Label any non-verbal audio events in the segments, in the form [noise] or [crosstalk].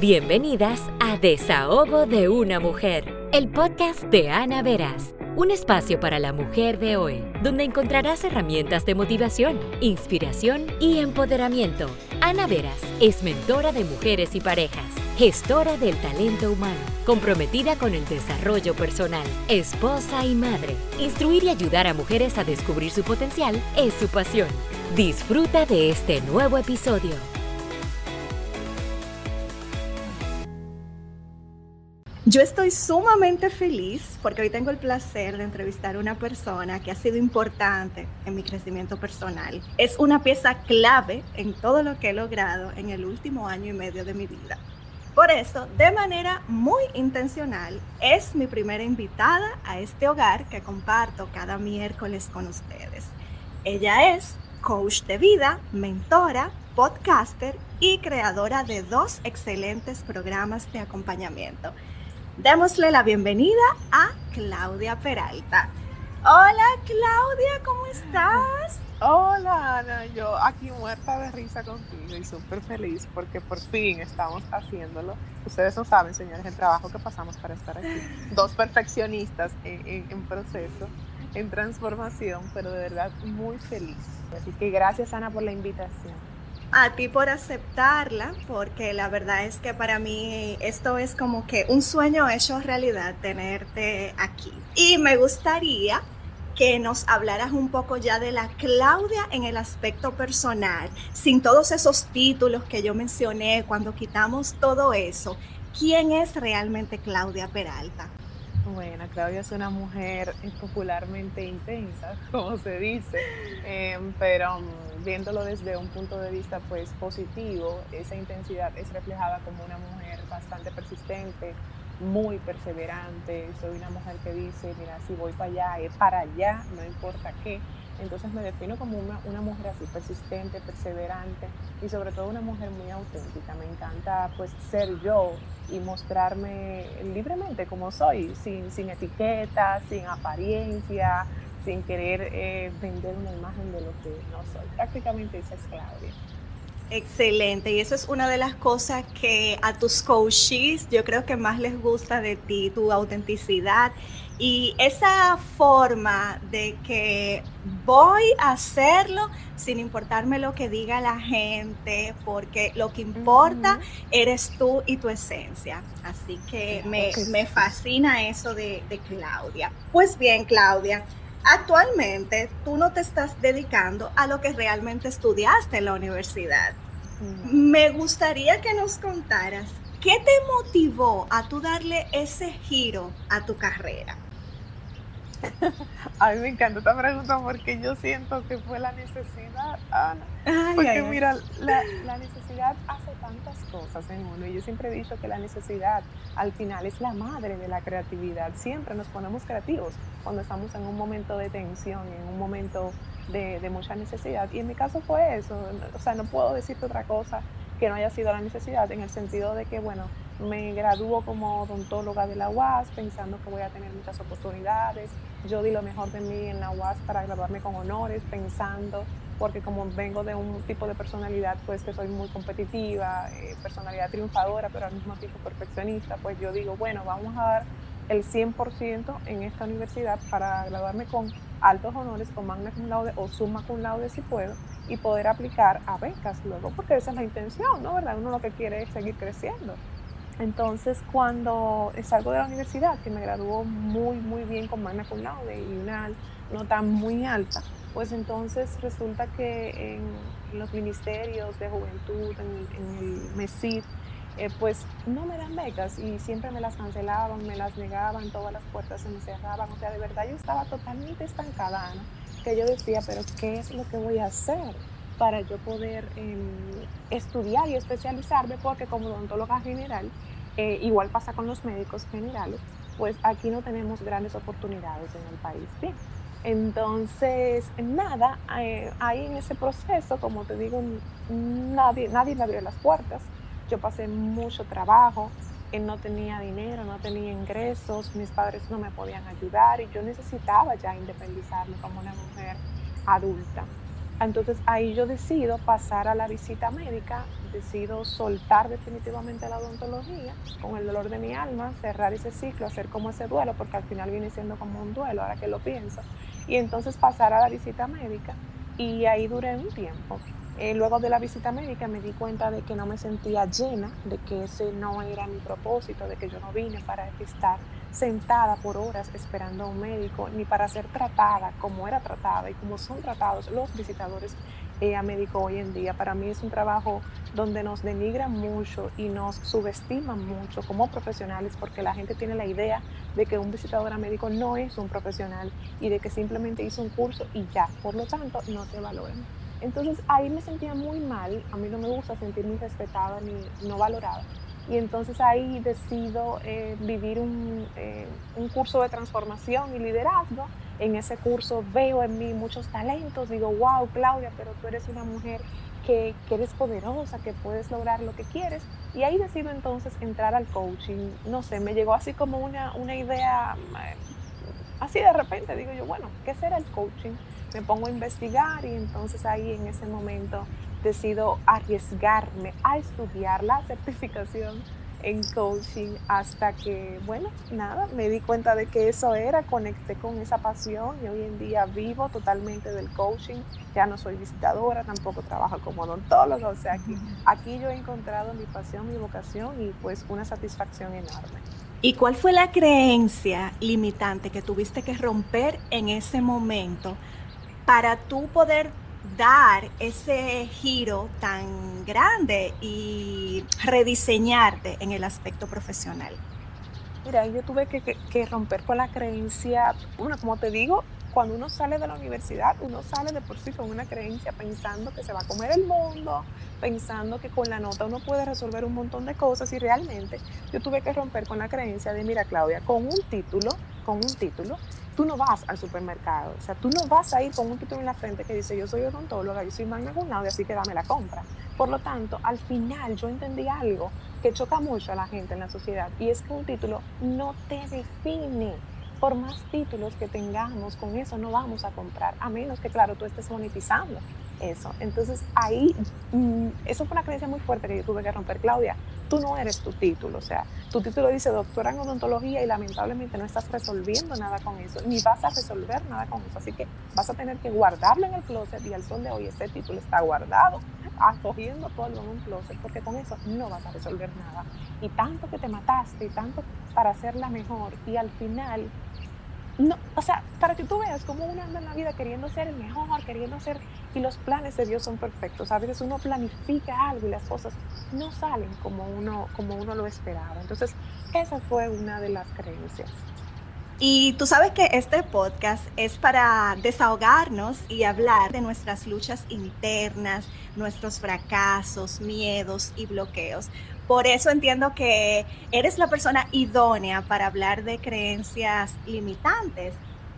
Bienvenidas a Desahogo de una Mujer, el podcast de Ana Veras, un espacio para la mujer de hoy, donde encontrarás herramientas de motivación, inspiración y empoderamiento. Ana Veras es mentora de mujeres y parejas, gestora del talento humano, comprometida con el desarrollo personal, esposa y madre. Instruir y ayudar a mujeres a descubrir su potencial es su pasión. Disfruta de este nuevo episodio. Yo estoy sumamente feliz porque hoy tengo el placer de entrevistar a una persona que ha sido importante en mi crecimiento personal. Es una pieza clave en todo lo que he logrado en el último año y medio de mi vida. Por eso, de manera muy intencional, es mi primera invitada a este hogar que comparto cada miércoles con ustedes. Ella es coach de vida, mentora, podcaster y creadora de dos excelentes programas de acompañamiento démosle la bienvenida a Claudia Peralta. Hola Claudia, ¿cómo estás? Hola Ana, yo aquí muerta de risa contigo y súper feliz porque por fin estamos haciéndolo. Ustedes no saben, señores, el trabajo que pasamos para estar aquí. Dos perfeccionistas en, en proceso, en transformación, pero de verdad muy feliz. Así que gracias Ana por la invitación a ti por aceptarla, porque la verdad es que para mí esto es como que un sueño hecho realidad tenerte aquí. Y me gustaría que nos hablaras un poco ya de la Claudia en el aspecto personal, sin todos esos títulos que yo mencioné, cuando quitamos todo eso. ¿Quién es realmente Claudia Peralta? Bueno, Claudia es una mujer popularmente intensa, [laughs] como se dice, em, pero mm, viéndolo desde un punto de vista pues positivo, esa intensidad es reflejada como una mujer bastante persistente, muy perseverante, soy una mujer que dice, mira, si voy para allá, es para allá, no importa qué. Entonces me defino como una, mujer así persistente, perseverante y sobre todo una mujer muy auténtica. Me encanta pues ser yo y mostrarme libremente como soy, sin, sin etiquetas, sin apariencia, sin querer eh, vender una imagen de lo que no soy. Prácticamente esa es Claudia. Excelente, y eso es una de las cosas que a tus coaches yo creo que más les gusta de ti, tu autenticidad y esa forma de que voy a hacerlo sin importarme lo que diga la gente, porque lo que importa eres tú y tu esencia. Así que me, fascina eso de, de Claudia. Pues bien, Claudia, actualmente tú no te estás dedicando a lo que realmente estudiaste en la universidad. Me gustaría que nos contaras qué te motivó a tú darle ese giro a tu carrera. [laughs] A mí me encanta esta pregunta porque yo siento que fue la necesidad, Ana. porque mira, la, la, necesidad hace tantas cosas en uno y yo siempre he dicho que la necesidad al final es la madre de la creatividad. Siempre nos ponemos creativos cuando estamos en un momento de tensión, en un momento de, de mucha necesidad. Y en mi caso fue eso. O sea, no puedo decirte otra cosa que no haya sido la necesidad en el sentido de que, bueno, me graduó como odontóloga de la UAS pensando que voy a tener muchas oportunidades. Yo di lo mejor de mí en la UAS para graduarme con honores, pensando, porque como vengo de un tipo de personalidad, pues que soy muy competitiva, eh, personalidad triunfadora, pero al mismo tiempo perfeccionista, pues yo digo, bueno, vamos a dar el 100% en esta universidad para graduarme con altos honores, con magna cum laude o summa cum laude si puedo, y poder aplicar a becas luego, porque esa es la intención, ¿no? ¿Verdad? Uno lo que quiere es seguir creciendo. Entonces, cuando salgo de la universidad, que me graduó muy, muy bien con magna cum laude y una nota muy alta, pues entonces resulta que en los ministerios de juventud, en, el MESID, eh, pues no me dan becas y siempre me las cancelaban, me las negaban, todas las puertas se me cerraban. O sea, de verdad yo estaba totalmente estancada, que yo decía, pero ¿qué es lo que voy a hacer? Para yo poder em, estudiar y especializarme, porque como odontóloga general, eh, igual pasa con los médicos generales, pues aquí no tenemos grandes oportunidades en el país. Bien. Entonces, nada, eh, ahí en ese proceso, como te digo, nadie, nadie me abrió las puertas. Yo pasé mucho trabajo, eh, no tenía dinero, no tenía ingresos, mis padres no me podían ayudar y yo necesitaba ya independizarme como una mujer adulta. Entonces ahí yo decido pasar a la visita médica, decido soltar definitivamente la odontología con el dolor de mi alma, cerrar ese ciclo, hacer como ese duelo, porque al final viene siendo como un duelo, ahora que lo pienso, y entonces pasar a la visita médica y ahí duré un tiempo. Eh, luego de la visita médica me di cuenta de que no me sentía llena, de que ese no era mi propósito, de que yo no vine para estar sentada por horas esperando a un médico, ni para ser tratada como era tratada y como son tratados los visitadores eh, a médico hoy en día. Para mí es un trabajo donde nos denigran mucho y nos subestiman mucho como profesionales porque la gente tiene la idea de que un visitador a médico no es un profesional y de que simplemente hizo un curso y ya, por lo tanto no te valoran. Entonces ahí me sentía muy mal, a mí no me gusta sentirme respetada ni no valorada. Y entonces ahí decido eh, vivir un, eh, un, curso de transformación y liderazgo. En ese curso veo en mí muchos talentos, digo, wow, Claudia, pero tú eres una mujer que, que, eres poderosa, que puedes lograr lo que quieres. Y ahí decido entonces entrar al coaching. No sé, me llegó así como una, una idea, eh, así de repente, digo yo, bueno, ¿qué será el coaching? me pongo a investigar y entonces ahí en ese momento decido arriesgarme a estudiar la certificación en coaching hasta que, bueno, nada, me di cuenta de que eso era, conecté con esa pasión y hoy en día vivo totalmente del coaching, ya no soy visitadora, tampoco trabajo como odontóloga, o sea, aquí, aquí yo he encontrado mi pasión, mi vocación y pues una satisfacción enorme. ¿Y cuál fue la creencia limitante que tuviste que romper en ese momento para tú poder dar ese giro tan grande y rediseñarte en el aspecto profesional? Mira, yo tuve que, romper con la creencia, bueno, como te digo, cuando uno sale de la universidad, uno sale de por sí con una creencia pensando que se va a comer el mundo, pensando que con la nota uno puede resolver un montón de cosas y realmente yo tuve que romper con la creencia de, mira Claudia, con un título, con un título, tú no vas al supermercado, o sea, tú no vas a ir con un título en la frente que dice yo soy odontóloga, yo soy magna cum laude, así que dame la compra. Por lo tanto, al final yo entendí algo que choca mucho a la gente en la sociedad y es que un título no te define. Por más títulos que tengamos, con eso no vamos a comprar, a menos que, claro, tú estés monetizando eso. Entonces ahí, mm, eso fue una creencia muy fuerte que yo tuve que romper, Claudia. Tú no eres tu título, o sea, tu título dice doctora en odontología y lamentablemente no estás resolviendo nada con eso, ni vas a resolver nada con eso. Así que vas a tener que guardarlo en el closet y al sol de hoy ese título está guardado, acogiendo polvo en un closet, porque con eso no vas a resolver nada. Y tanto que te mataste y tanto para hacerla mejor y al final no, o sea, para que tú veas cómo uno anda en la vida queriendo ser el mejor, queriendo ser, y los planes de Dios son perfectos. A veces uno planifica algo y las cosas no salen como uno, como uno lo esperaba. Entonces, esa fue una de las creencias. Y tú sabes que este podcast es para desahogarnos y hablar de nuestras luchas internas, nuestros fracasos, miedos y bloqueos. Por eso entiendo que eres la persona idónea para hablar de creencias limitantes.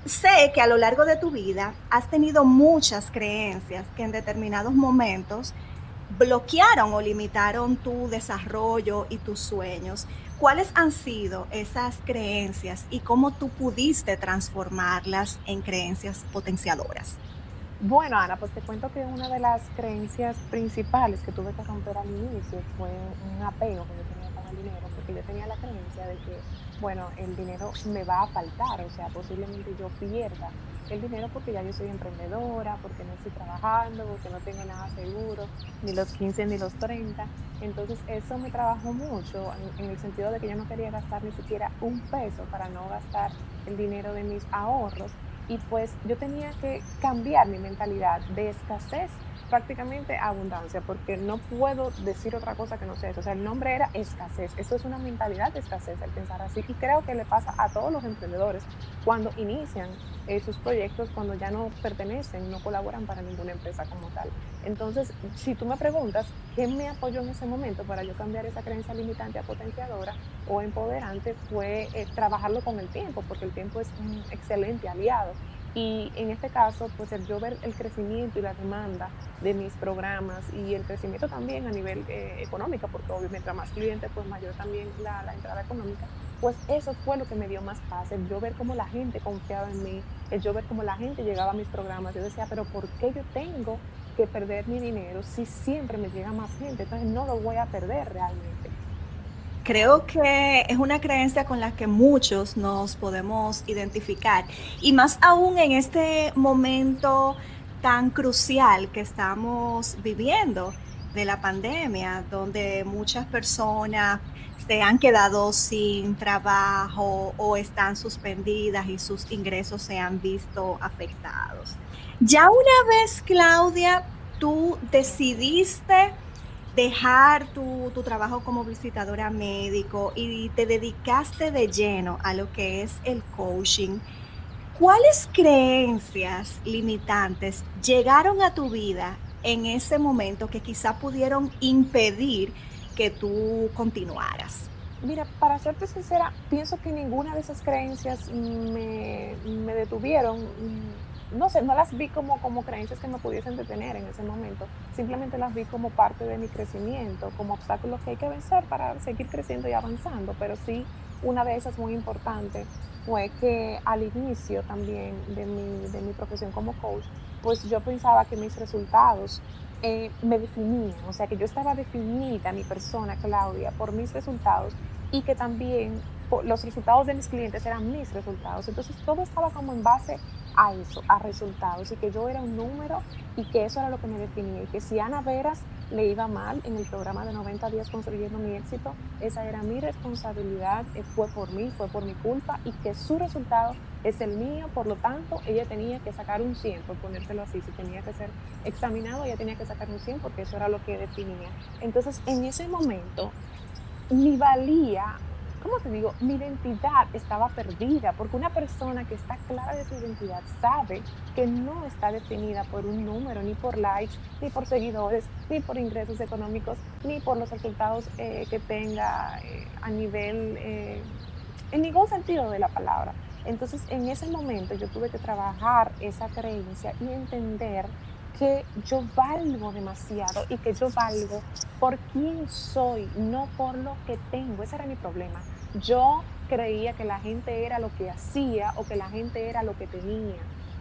Sé que a lo largo de tu vida has tenido muchas creencias que en determinados momentos bloquearon o limitaron tu desarrollo y tus sueños. ¿Cuáles han sido esas creencias y cómo tú pudiste transformarlas en creencias potenciadoras? Bueno, Ana, pues te cuento que una de las creencias principales que tuve que romper al inicio fue un apego que yo tenía con el dinero, porque yo tenía la creencia de que, bueno, el dinero me va a faltar, o sea, posiblemente yo pierda el dinero porque ya yo soy emprendedora, porque no estoy trabajando, porque no tengo nada seguro, ni los 15 ni los 30. Entonces eso me trabajó mucho en, el sentido de que yo no quería gastar ni siquiera un peso para no gastar el dinero de mis ahorros y pues yo tenía que cambiar mi mentalidad de escasez prácticamente abundancia, porque no puedo decir otra cosa que no sea eso. O sea, el nombre era escasez. Eso es una mentalidad de escasez, el pensar así. Y creo que le pasa a todos los emprendedores cuando inician sus proyectos, cuando ya no pertenecen, no colaboran para ninguna empresa como tal. Entonces, si tú me preguntas qué me apoyó en ese momento para yo cambiar esa creencia limitante a potenciadora o empoderante, fue eh, trabajarlo con el tiempo, porque el tiempo es un excelente aliado Y en este caso, pues el yo ver el crecimiento y la demanda de mis programas y el crecimiento también a nivel eh, económico, porque obviamente mientras más clientes, pues mayor también la, la, entrada económica, pues eso fue lo que me dio más paz, el yo ver cómo la gente confiaba en mí, el yo ver cómo la gente llegaba a mis programas. Yo decía, pero ¿por qué yo tengo que perder mi dinero si siempre me llega más gente? Entonces no lo voy a perder realmente. Creo que es una creencia con la que muchos nos podemos identificar y más aún en este momento tan crucial que estamos viviendo de la pandemia, donde muchas personas se han quedado sin trabajo o están suspendidas y sus ingresos se han visto afectados. Ya una vez, Claudia, tú decidiste dejar tu, trabajo como visitadora médico y te dedicaste de lleno a lo que es el coaching, ¿cuáles creencias limitantes llegaron a tu vida en ese momento que quizá pudieron impedir que tú continuaras? Mira, para serte sincera, pienso que ninguna de esas creencias me, me detuvieron no sé, no las vi como, como creencias que me pudiesen detener en ese momento, simplemente las vi como parte de mi crecimiento, como obstáculos que hay que vencer para seguir creciendo y avanzando, pero sí una de esas muy importante fue que al inicio también de mi, de mi profesión como coach, pues yo pensaba que mis resultados eh, me definían, o sea que yo estaba definida, mi persona, Claudia, por mis resultados y que también los resultados de mis clientes eran mis resultados. Entonces todo estaba como en base a eso, a resultados, y que yo era un número y que eso era lo que me definía, y que si Ana Veras le iba mal en el programa de 90 días construyendo mi éxito, esa era mi responsabilidad, eh, fue por mí, fue por mi culpa, y que su resultado es el mío, por lo tanto, ella tenía que sacar un 100, por ponértelo así, si tenía que ser examinado, ella tenía que sacar un 100 porque eso era lo que definía. Entonces, en ese momento, mi valía ¿cómo te digo? Mi identidad estaba perdida, porque una persona que está clara de su identidad sabe que no está definida por un número, ni por likes, ni por seguidores, ni por ingresos económicos, ni por los resultados eh, que tenga eh, a nivel, eh, en ningún sentido de la palabra. Entonces, en ese momento yo tuve que trabajar esa creencia y entender que yo valgo demasiado y que yo valgo por quién soy, no por lo que tengo. Ese era mi problema. Yo creía que la gente era lo que hacía o que la gente era lo que tenía.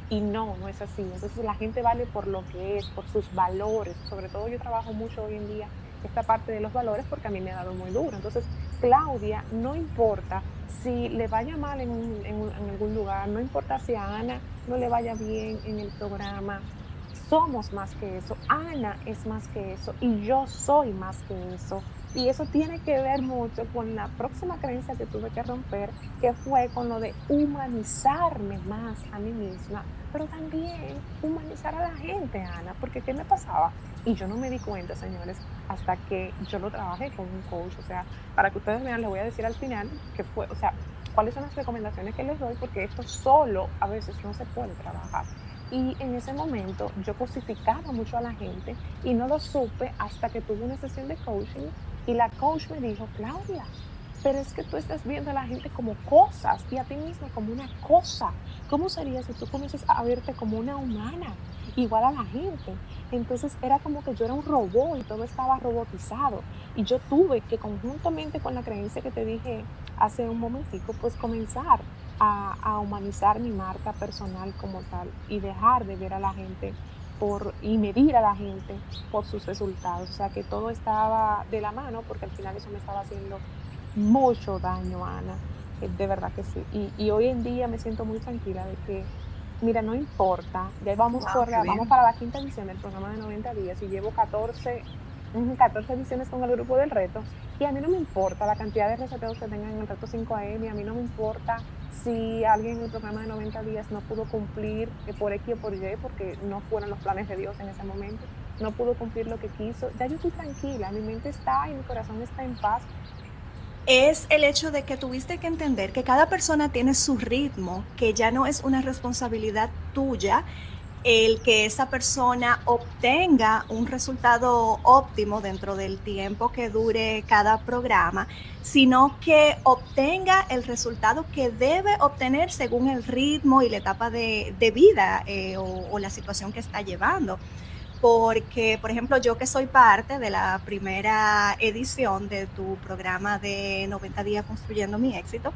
Y no, no es así. Entonces la gente vale por lo que es, por sus valores. Sobre todo yo trabajo mucho hoy en día esta parte de los valores porque a mí me ha dado muy duro. Entonces, Claudia, no importa si le vaya mal en, en algún lugar, no importa si a Ana no le vaya bien en el programa, somos más que eso, Ana es más que eso y yo soy más que eso. Y eso tiene que ver mucho con la próxima creencia que tuve que romper, que fue con lo de humanizarme más a mí misma, pero también humanizar a la gente, Ana, porque ¿qué me pasaba? Y yo no me di cuenta, señores, hasta que yo lo trabajé con un coach. O sea, para que ustedes vean, les voy a decir al final que fue, o sea, cuáles son las recomendaciones que les doy, porque esto solo a veces no se puede trabajar. Y en ese momento yo cosificaba mucho a la gente y no lo supe hasta que tuve una sesión de coaching y la coach me dijo, Claudia, pero es que tú estás viendo a la gente como cosas y a ti misma como una cosa. ¿Cómo sería si tú comienzas a verte como una humana, igual a la gente? Entonces era como que yo era un robot y todo estaba robotizado. Y yo tuve que conjuntamente con la creencia que te dije hace un momentico, pues comenzar a, humanizar mi marca personal como tal y dejar de ver a la gente por, y medir a la gente por sus resultados. O sea que todo estaba de la mano porque al final eso me estaba haciendo mucho daño, Ana. Eh, de verdad que sí. Y, y hoy en día me siento muy tranquila de que, mira, no importa, ya vamos, por vamos para la quinta edición del programa de 90 días y llevo 14 14 ediciones con el grupo del reto. Y a mí no me importa la cantidad de reseteos que tengan en el reto 5AM, a mí no me importa si alguien en el programa de 90 días no pudo cumplir eh, por X o por Y, porque no fueron los planes de Dios en ese momento, no pudo cumplir lo que quiso, ya yo estoy tranquila, mi mente está y mi corazón está en paz. Es el hecho de que tuviste que entender que cada persona tiene su ritmo, que ya no es una responsabilidad tuya el que esa persona obtenga un resultado óptimo dentro del tiempo que dure cada programa, sino que obtenga el resultado que debe obtener según el ritmo y la etapa de, vida eh, o, la situación que está llevando. Porque, por ejemplo, yo que soy parte de la primera edición de tu programa de 90 días construyendo mi éxito,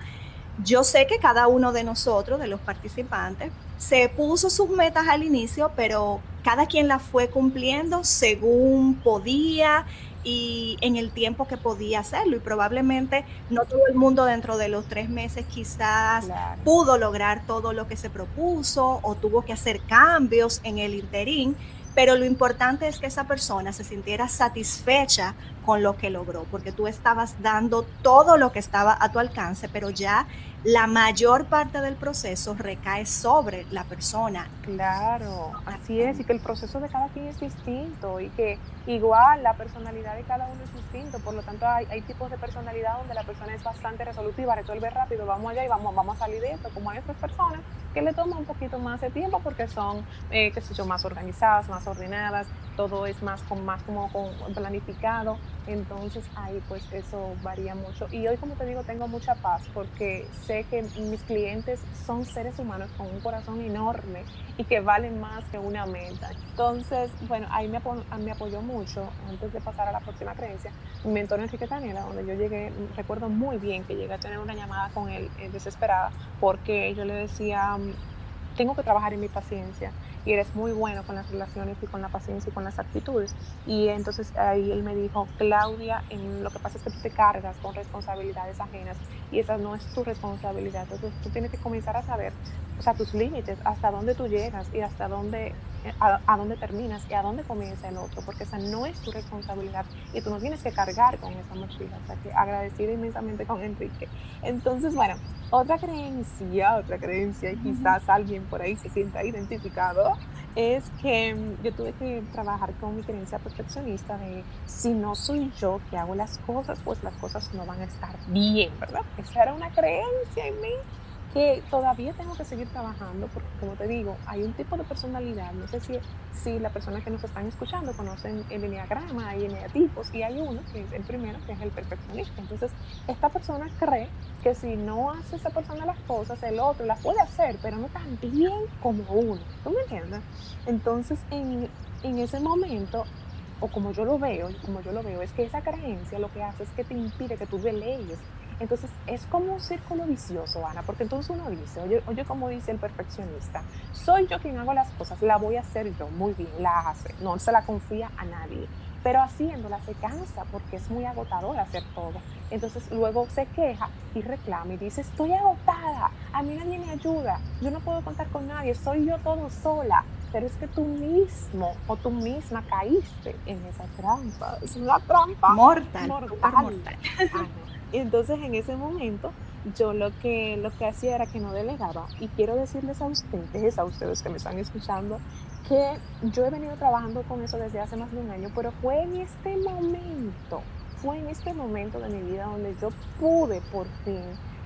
yo sé que cada uno de nosotros, de los participantes, se puso sus metas al inicio, pero cada quien las fue cumpliendo según podía y en el tiempo que podía hacerlo. Y probablemente no todo el mundo dentro de los tres meses quizás pudo lograr todo lo que se propuso o tuvo que hacer cambios en el interín pero lo importante es que esa persona se sintiera satisfecha con lo que logró, porque tú estabas dando todo lo que estaba a tu alcance, pero ya la mayor parte del proceso recae sobre la persona. Claro, así es, y que el proceso de cada quien es distinto y que igual la personalidad de cada uno es distinto, por lo tanto hay, tipos de personalidad donde la persona es bastante resolutiva, resuelve rápido, vamos allá y vamos, vamos a salir de esto, como hay otras personas que le toma un poquito más de tiempo porque son, eh, qué sé yo, más organizadas, más ordenadas, todo es más, con, más como con planificado, entonces ahí pues eso varía mucho. Y hoy como te digo tengo mucha paz porque sé que mis clientes son seres humanos con un corazón enorme y que valen más que una meta. Entonces, bueno, ahí me, me apoyó mucho antes de pasar a la próxima creencia mi mentor Enrique Daniela, donde yo llegué, recuerdo muy bien que llegué a tener una llamada con él eh, desesperada porque yo le decía, tengo que trabajar en mi paciencia y eres muy bueno con las relaciones y con la paciencia y con las actitudes. Y entonces ahí él me dijo, Claudia, en lo que pasa es que tú te cargas con responsabilidades ajenas y esa no es tu responsabilidad. Entonces tú tienes que comenzar a saber, o sea, tus límites, hasta dónde tú llegas y hasta dónde a, dónde terminas y a dónde comienza el otro, porque esa no es tu responsabilidad y tú no tienes que cargar con esa mochila. O sea, que agradecida inmensamente con Enrique. Entonces, bueno, otra creencia, otra creencia, y quizás alguien por ahí se sienta identificado, es que mm, yo tuve que trabajar con mi creencia perfeccionista de si no soy yo que hago las cosas, pues las cosas no van a estar bien, ¿verdad? Esa era una creencia en mí que todavía tengo que seguir trabajando porque, como te digo, hay un tipo de personalidad, no sé si, si la persona que nos están escuchando conocen el enneagrama, hay eneatipos y hay uno, que es el primero, que es el perfeccionista. Entonces, esta persona cree que si no hace esa persona las cosas, el otro las puede hacer, pero no tan bien como uno. ¿Tú me entiendes? Entonces, en, en ese momento, o como yo lo veo, como yo lo veo, es que esa creencia lo que hace es que te impide que tú delegues entonces es como un círculo vicioso, Ana, porque entonces uno dice, oye, oye, como dice el perfeccionista, soy yo quien hago las cosas, la voy a hacer yo, muy bien, la hace, no se la confía a nadie, pero haciéndola se cansa porque es muy agotador hacer todo. Entonces luego se queja y reclama y dice, estoy agotada, a mí nadie me ayuda, yo no puedo contar con nadie, soy yo todo sola. Pero es que tú mismo o tú misma caíste en esa trampa. Es una trampa mortal. Mortal. mortal. Y entonces en ese momento yo lo que, lo que hacía era que no delegaba. Y quiero decirles a ustedes, a ustedes que me están escuchando, que yo he venido trabajando con eso desde hace más de un año, pero fue en este momento, fue en este momento de mi vida donde yo pude por fin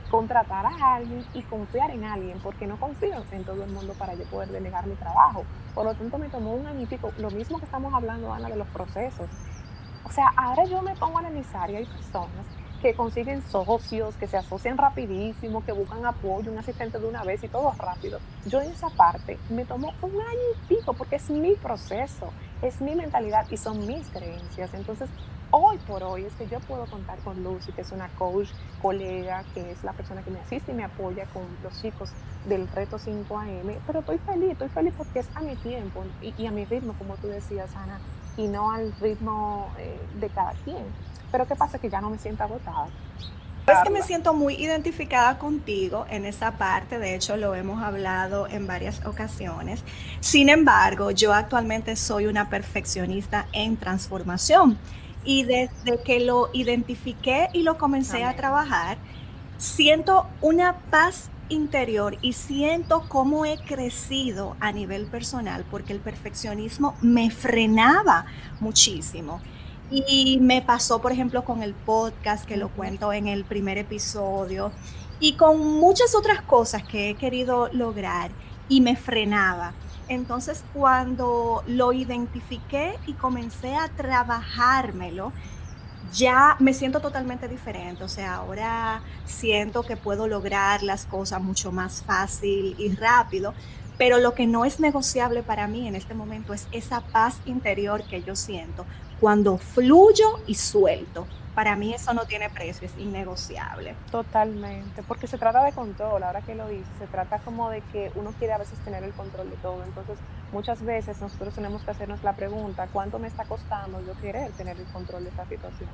contratar a alguien y confiar en alguien, porque no confío en todo el mundo para yo poder delegar mi trabajo. Por lo tanto, me tomó un año y pico, lo mismo que estamos hablando, Ana, de los procesos. O sea, ahora yo me pongo a analizar y hay personas que consiguen socios, que se asocian rapidísimo, que buscan apoyo, un asistente de una vez y todo rápido. Yo en esa parte me tomó un año y pico porque es mi proceso, es mi mentalidad y son mis creencias. Entonces, hoy por hoy es que yo puedo contar con Lucy, que es una coach, colega, que es la persona que me asiste y me apoya con los chicos del reto 5am, pero estoy feliz, estoy feliz porque es a mi tiempo y, a mi ritmo, como tú decías, Ana, y no al ritmo eh, de cada quien. Pero ¿qué pasa? Que ya no me siento agotada. Es que me siento muy identificada contigo en esa parte, de hecho lo hemos hablado en varias ocasiones. Sin embargo, yo actualmente soy una perfeccionista en transformación y desde que lo identifiqué y lo comencé a trabajar, siento una paz interior y siento cómo he crecido a nivel personal porque el perfeccionismo me frenaba muchísimo. Y me pasó, por ejemplo, con el podcast, que lo cuento en el primer episodio, y con muchas otras cosas que he querido lograr y me frenaba. Entonces, cuando lo identifiqué y comencé a trabajármelo, ya me siento totalmente diferente. O sea, ahora siento que puedo lograr las cosas mucho más fácil y rápido. Pero lo que no es negociable para mí en este momento es esa paz interior que yo siento cuando fluyo y suelto para mí eso no tiene precio, es innegociable. Totalmente, porque se trata de control, ahora que lo dices, se trata como de que uno quiere a veces tener el control de todo, entonces muchas veces nosotros tenemos que hacernos la pregunta, ¿cuánto me está costando yo querer tener el control de esta situación?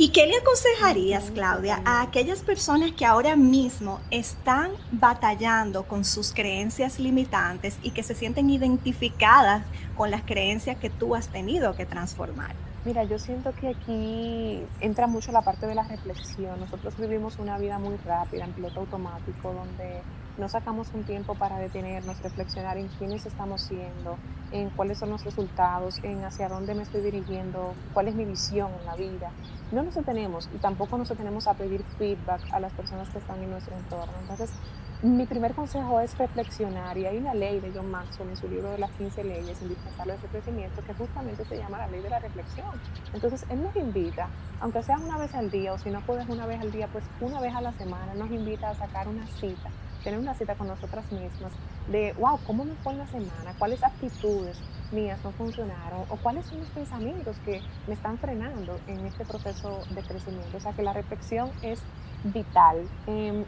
¿Y qué le aconsejarías, Claudia, a aquellas personas que ahora mismo están batallando con sus creencias limitantes y que se sienten identificadas con las creencias que tú has tenido que transformar? Mira, yo siento que aquí entra mucho la parte de la reflexión. Nosotros vivimos una vida muy rápida, en piloto automático, donde no sacamos un tiempo para detenernos, reflexionar en quiénes estamos siendo, en cuáles son los resultados, en hacia dónde me estoy dirigiendo, cuál es mi visión en la vida. No nos detenemos y tampoco nos detenemos a pedir feedback a las personas que están en nuestro entorno. Entonces, mi primer consejo es reflexionar y hay una ley de John Maxwell en su libro de las 15 leyes indispensables de crecimiento que justamente se llama la ley de la reflexión. Entonces él nos invita, aunque sea una vez al día o si no puedes una vez al día, pues una vez a la semana nos invita a sacar una cita, tener una cita con nosotras mismas de, wow, ¿cómo me fue la semana? ¿Cuáles actitudes mías no funcionaron? ¿O cuáles son los pensamientos que me están frenando en este proceso de crecimiento? O sea que la reflexión es vital. Em,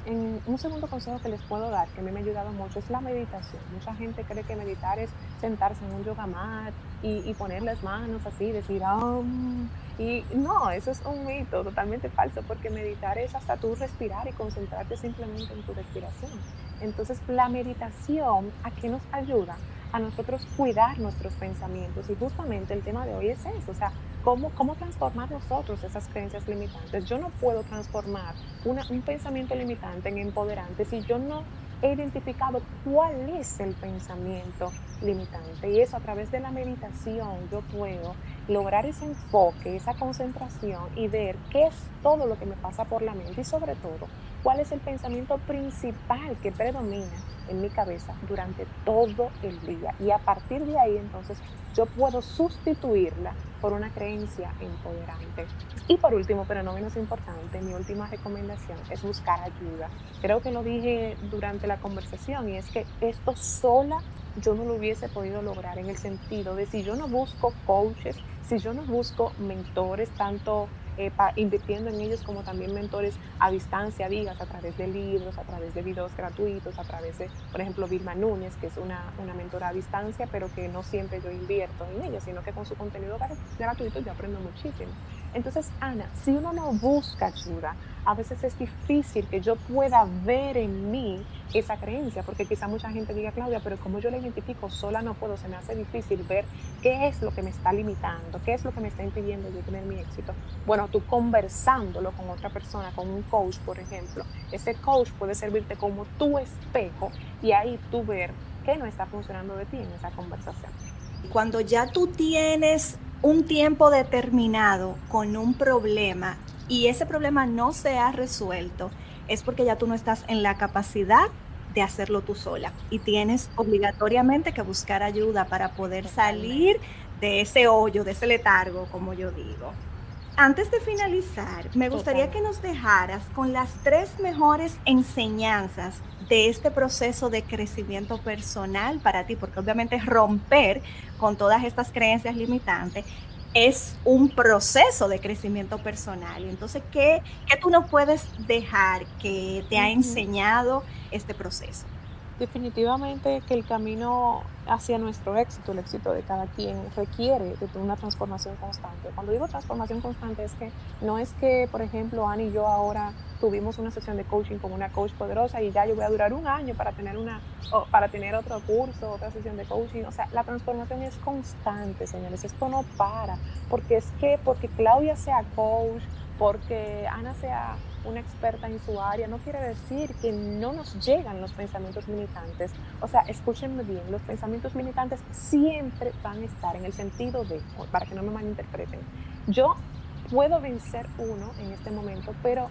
un segundo consejo que les puedo dar, que a mí me ha ayudado mucho, es la meditación. Mucha gente cree que meditar es sentarse en un yoga mat y, poner las manos así, decir, y no, eso es un mito totalmente falso, porque meditar es hasta tú respirar y concentrarte simplemente en tu respiración. Entonces, la meditación, ¿a qué nos ayuda? A nosotros cuidar nuestros pensamientos. Y justamente el tema de hoy es eso, o sea, ¿Cómo, ¿Cómo transformar nosotros esas creencias limitantes? Yo no puedo transformar un pensamiento limitante en empoderante si yo no he identificado cuál es el pensamiento limitante. Y eso a través de la meditación yo puedo lograr ese enfoque, esa concentración y ver qué es todo lo que me pasa por la mente y sobre todo cuál es el pensamiento principal que predomina en mi cabeza durante todo el día. Y a partir de ahí entonces yo puedo sustituirla por una creencia empoderante. Y por último, pero no menos importante, mi última recomendación es buscar ayuda. Creo que lo dije durante la conversación y es que esto sola yo no lo hubiese podido lograr en el sentido de si yo no busco coaches, si yo no busco mentores, tanto eh, invirtiendo en ellos como también mentores a distancia, digas, a través de libros, a través de videos gratuitos, a través de, por ejemplo, Vilma Núñez, que es una, una mentora a distancia, pero que no siempre yo invierto en ella, sino que con su contenido gratuito yo aprendo muchísimo. Entonces, Ana, si uno no busca ayuda, a veces es difícil que yo pueda ver en mí esa creencia, porque quizá mucha gente diga, Claudia, pero como yo la identifico sola no puedo, se me hace difícil ver qué es lo que me está limitando, qué es lo que me está impidiendo yo tener mi éxito. Bueno, tú conversándolo con otra persona, con un coach, por ejemplo, ese coach puede servirte como tu espejo y ahí tú ver qué no está funcionando de ti en esa conversación. Cuando ya tú tienes un tiempo determinado con un problema y ese problema no se ha resuelto, es porque ya tú no estás en la capacidad de hacerlo tú sola y tienes obligatoriamente que buscar ayuda para poder salir de ese hoyo, de ese letargo, como yo digo. Antes de finalizar, me gustaría que nos dejaras con las tres mejores enseñanzas de este proceso de crecimiento personal para ti, porque obviamente romper con todas estas creencias limitantes es un proceso de crecimiento personal. Entonces, ¿qué, qué tú nos puedes dejar que te ha enseñado este proceso? Definitivamente que el camino hacia nuestro éxito, el éxito de cada quien, requiere de una transformación constante. Cuando digo transformación constante es que no es que, por ejemplo, Ani y yo ahora tuvimos una sesión de coaching con una coach poderosa y ya yo voy a durar un año para tener, una, para tener otro curso, otra sesión de coaching. O sea, la transformación es constante, señores. Esto no para. Porque es que, porque Claudia sea coach, porque Ana sea una experta en su área, no quiere decir que no nos llegan los pensamientos militantes. O sea, escúchenme bien, los pensamientos militantes siempre van a estar en el sentido de, para que no me malinterpreten, yo puedo vencer uno en este momento, pero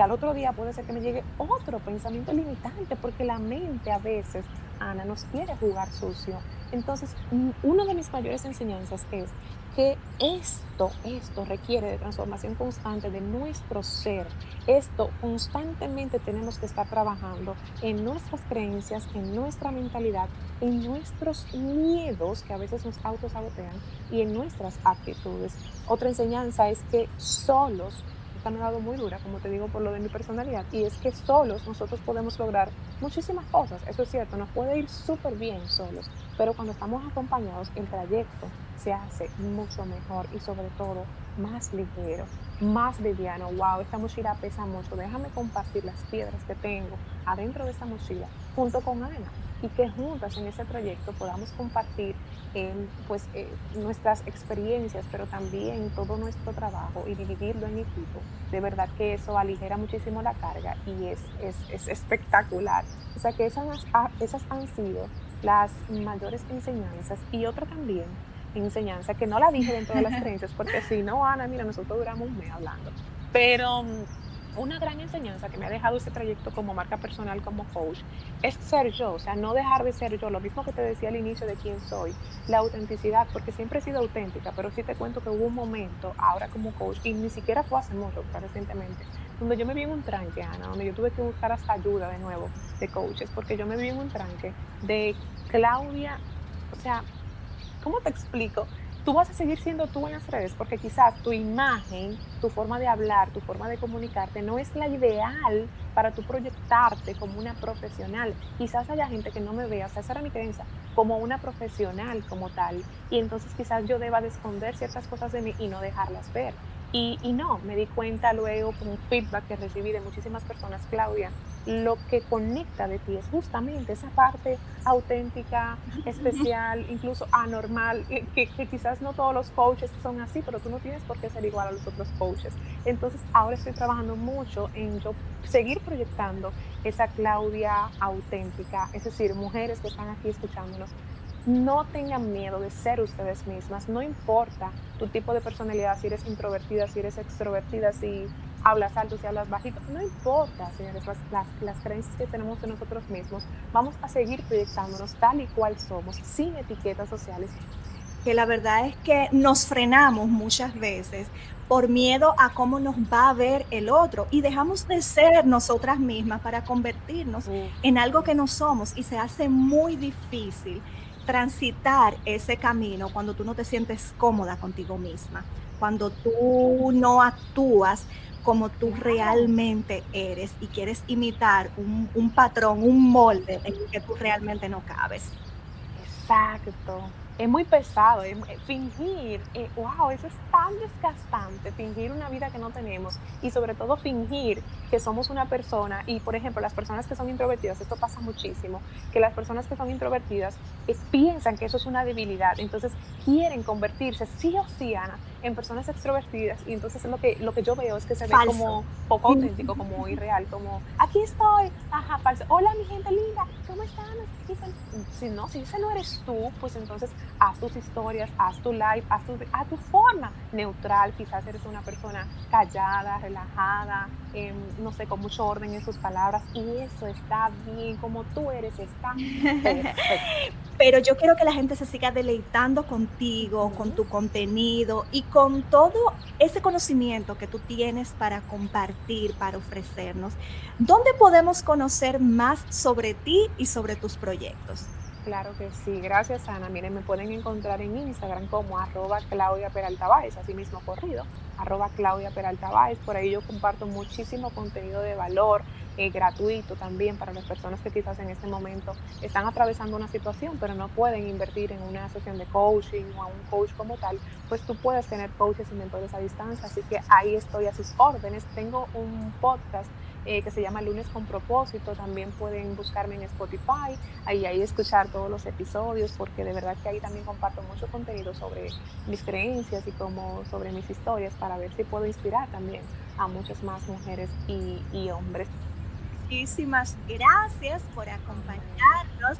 al otro día puede ser que me llegue otro pensamiento limitante, porque la mente a veces Ana, nos quiere jugar sucio. Entonces, una de mis mayores enseñanzas es que esto, esto requiere de transformación constante de nuestro ser. Esto constantemente tenemos que estar trabajando en nuestras creencias, en nuestra mentalidad, en nuestros miedos que a veces nos autosabotean y en nuestras actitudes. Otra enseñanza es que solos me ha dado muy dura, como te digo, por lo de mi personalidad, y es que solos nosotros podemos lograr muchísimas cosas, eso es cierto, nos puede ir súper bien solos, pero cuando estamos acompañados, el trayecto se hace mucho mejor y sobre todo más ligero, más liviano. Wow, esta mochila pesa mucho, déjame compartir las piedras que tengo adentro de esta mochila junto con Ana y que juntas en ese proyecto podamos compartir pues, eh, nuestras experiencias, pero también todo nuestro trabajo y dividirlo en equipo. De verdad que eso aligera muchísimo la carga y es, es, es espectacular. O sea que esas, ah, esas han sido las mayores enseñanzas y otra también enseñanza que no la dije dentro de las [laughs] creencias porque si no, Ana, mira, nosotros duramos un mes hablando. Pero una gran enseñanza que me ha dejado ese trayecto como marca personal, como coach, es ser yo, o sea, no dejar de ser yo, lo mismo que te decía al inicio de quién soy, la autenticidad, porque siempre he sido auténtica, pero sí te cuento que hubo un momento, ahora como coach, y ni siquiera fue hace mucho, recientemente, donde yo me vi en un tranque, Ana, donde yo tuve que buscar hasta ayuda de nuevo de coaches, porque yo me vi en un tranque de Claudia, o sea, ¿cómo te explico? Tú vas a seguir siendo tú en las redes porque quizás tu imagen, tu forma de hablar, tu forma de comunicarte no es la ideal para tú proyectarte como una profesional. Quizás haya gente que no me vea, o sea, esa era mi creencia, como una profesional como tal. Y entonces quizás yo deba de esconder ciertas cosas de mí y no dejarlas ver. Y, y no, me di cuenta luego con un feedback que recibí de muchísimas personas, Claudia, lo que conecta de ti es justamente esa parte auténtica, especial, incluso anormal, que, quizás no todos los coaches son así, pero tú no tienes por qué ser igual a los otros coaches. Entonces ahora estoy trabajando mucho en yo seguir proyectando esa Claudia auténtica, es decir, mujeres que están aquí escuchándonos, no tengan miedo de ser ustedes mismas, no importa tu tipo de personalidad, si eres introvertida, si eres extrovertida, si hablas alto, si hablas bajito, no importa, señores, las, las, creencias que tenemos en nosotros mismos, vamos a seguir proyectándonos tal y cual somos, sin etiquetas sociales. Que la verdad es que nos frenamos muchas veces por miedo a cómo nos va a ver el otro y dejamos de ser nosotras mismas para convertirnos en algo que no somos y se hace muy difícil transitar ese camino cuando tú no te sientes cómoda contigo misma, cuando tú no actúas como tú realmente eres y quieres imitar un, patrón, un molde en el que tú realmente no cabes. Exacto es muy pesado. fingir, eh, wow, eso es tan desgastante, fingir una vida que no tenemos y sobre todo fingir que somos una persona. Y por ejemplo, las personas que son introvertidas, esto pasa muchísimo, que las personas que son introvertidas eh, piensan que eso es una debilidad, entonces quieren convertirse sí o sí, Ana, en personas extrovertidas y entonces lo que, lo que yo veo es que se ve como poco auténtico, como irreal, como aquí estoy, ajá, falso, hola mi gente linda, ¿cómo están? Si no, si ese no eres tú, pues entonces haz tus historias, haz tu live, haz tu, a tu forma neutral, quizás eres una persona callada, relajada, em, no sé, con mucho orden en sus palabras y eso está bien, como tú eres, está [laughs] perfecto. Pero yo quiero que la gente se siga deleitando contigo, con tu contenido y con todo ese conocimiento que tú tienes para compartir, para ofrecernos. ¿Dónde podemos conocer más sobre ti y sobre tus proyectos? Claro que sí, gracias Ana. Miren, me pueden encontrar en Instagram como arroba Claudia Peralta así mismo corrido, arroba Claudia Peralta Por ahí yo comparto muchísimo contenido de valor, eh, gratuito también para las personas que quizás en este momento están atravesando una situación, pero no pueden invertir en una sesión de coaching o a un coach como tal, pues tú puedes tener coaches y mentores a distancia. Así que ahí estoy a sus órdenes. Tengo un podcast eh, que se llama Lunes con propósito. También pueden buscarme en Spotify, ahí, ahí escuchar todos los episodios, porque de verdad que ahí también comparto mucho contenido sobre mis creencias y como sobre mis historias para ver si puedo inspirar también a muchas más mujeres y, y hombres. Muchísimas gracias por acompañarnos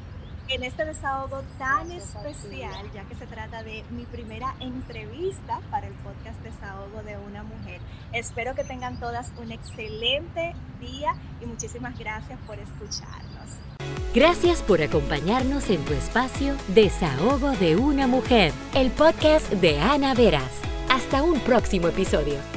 en este desahogo tan especial, ya que se trata de mi primera entrevista para el podcast Desahogo de una mujer. Espero que tengan todas un excelente día y muchísimas gracias por escucharnos. Gracias por acompañarnos en tu espacio Desahogo de una mujer, el podcast de Ana Veras. Hasta un próximo episodio.